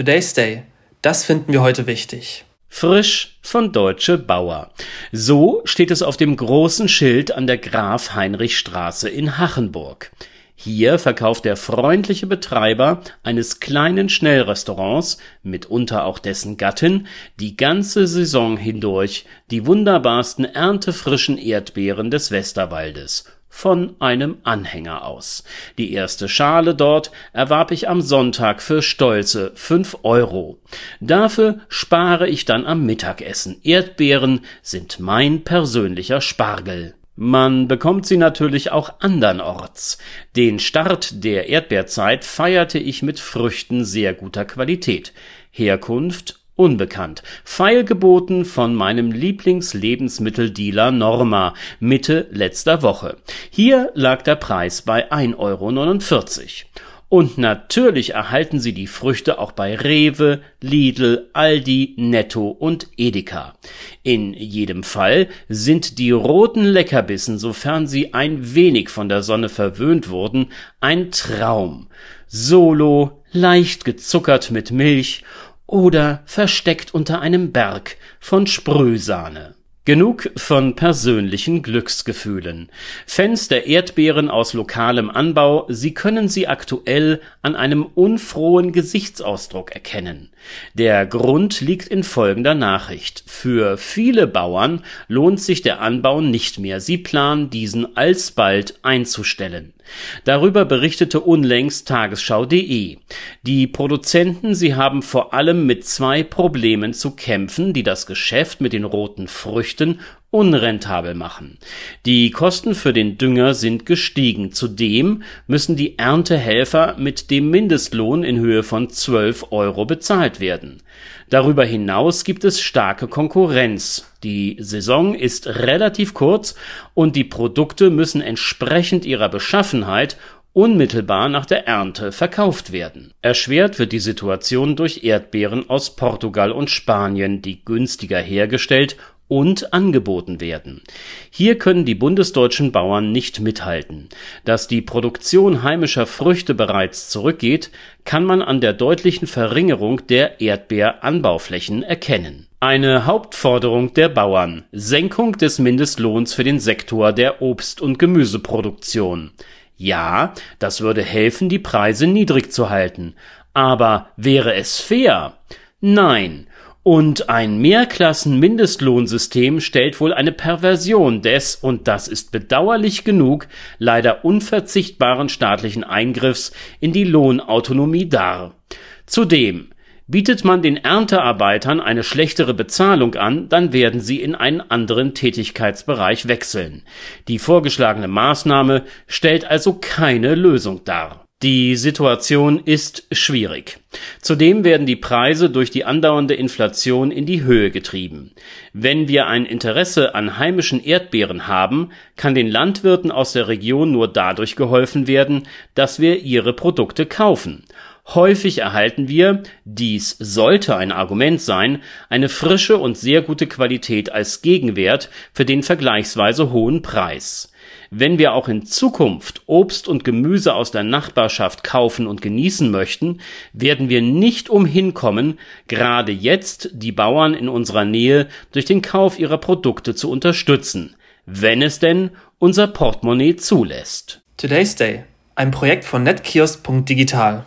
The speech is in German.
Today's Day. Das finden wir heute wichtig. Frisch von Deutsche Bauer. So steht es auf dem großen Schild an der Graf Heinrich Straße in Hachenburg. Hier verkauft der freundliche Betreiber eines kleinen Schnellrestaurants, mitunter auch dessen Gattin, die ganze Saison hindurch die wunderbarsten erntefrischen Erdbeeren des Westerwaldes von einem Anhänger aus. Die erste Schale dort erwarb ich am Sonntag für stolze fünf Euro. Dafür spare ich dann am Mittagessen. Erdbeeren sind mein persönlicher Spargel. Man bekommt sie natürlich auch andernorts. Den Start der Erdbeerzeit feierte ich mit Früchten sehr guter Qualität. Herkunft unbekannt. Feilgeboten von meinem Lieblingslebensmitteldealer Norma Mitte letzter Woche. Hier lag der Preis bei 1,49 Euro. Und natürlich erhalten Sie die Früchte auch bei Rewe, Lidl, Aldi, Netto und Edeka. In jedem Fall sind die roten Leckerbissen, sofern sie ein wenig von der Sonne verwöhnt wurden, ein Traum. Solo, leicht gezuckert mit Milch oder versteckt unter einem Berg von Sprühsahne. Genug von persönlichen Glücksgefühlen. Fans der Erdbeeren aus lokalem Anbau, Sie können sie aktuell an einem unfrohen Gesichtsausdruck erkennen. Der Grund liegt in folgender Nachricht. Für viele Bauern lohnt sich der Anbau nicht mehr. Sie planen, diesen alsbald einzustellen. Darüber berichtete unlängst Tagesschau.de. Die Produzenten, sie haben vor allem mit zwei Problemen zu kämpfen, die das Geschäft mit den roten Früchten unrentabel machen. Die Kosten für den Dünger sind gestiegen. Zudem müssen die Erntehelfer mit dem Mindestlohn in Höhe von 12 Euro bezahlt werden. Darüber hinaus gibt es starke Konkurrenz. Die Saison ist relativ kurz und die Produkte müssen entsprechend ihrer Beschaffenheit unmittelbar nach der Ernte verkauft werden. Erschwert wird die Situation durch Erdbeeren aus Portugal und Spanien, die günstiger hergestellt und angeboten werden. Hier können die bundesdeutschen Bauern nicht mithalten. Dass die Produktion heimischer Früchte bereits zurückgeht, kann man an der deutlichen Verringerung der Erdbeeranbauflächen erkennen. Eine Hauptforderung der Bauern Senkung des Mindestlohns für den Sektor der Obst- und Gemüseproduktion. Ja, das würde helfen, die Preise niedrig zu halten. Aber wäre es fair? Nein, und ein Mehrklassen-Mindestlohnsystem stellt wohl eine Perversion des, und das ist bedauerlich genug, leider unverzichtbaren staatlichen Eingriffs in die Lohnautonomie dar. Zudem Bietet man den Erntearbeitern eine schlechtere Bezahlung an, dann werden sie in einen anderen Tätigkeitsbereich wechseln. Die vorgeschlagene Maßnahme stellt also keine Lösung dar. Die Situation ist schwierig. Zudem werden die Preise durch die andauernde Inflation in die Höhe getrieben. Wenn wir ein Interesse an heimischen Erdbeeren haben, kann den Landwirten aus der Region nur dadurch geholfen werden, dass wir ihre Produkte kaufen. Häufig erhalten wir, dies sollte ein Argument sein, eine frische und sehr gute Qualität als Gegenwert für den vergleichsweise hohen Preis. Wenn wir auch in Zukunft Obst und Gemüse aus der Nachbarschaft kaufen und genießen möchten, werden wir nicht umhin kommen, gerade jetzt die Bauern in unserer Nähe durch den Kauf ihrer Produkte zu unterstützen, wenn es denn unser Portemonnaie zulässt. Today's Day, ein Projekt von netkiosk.digital.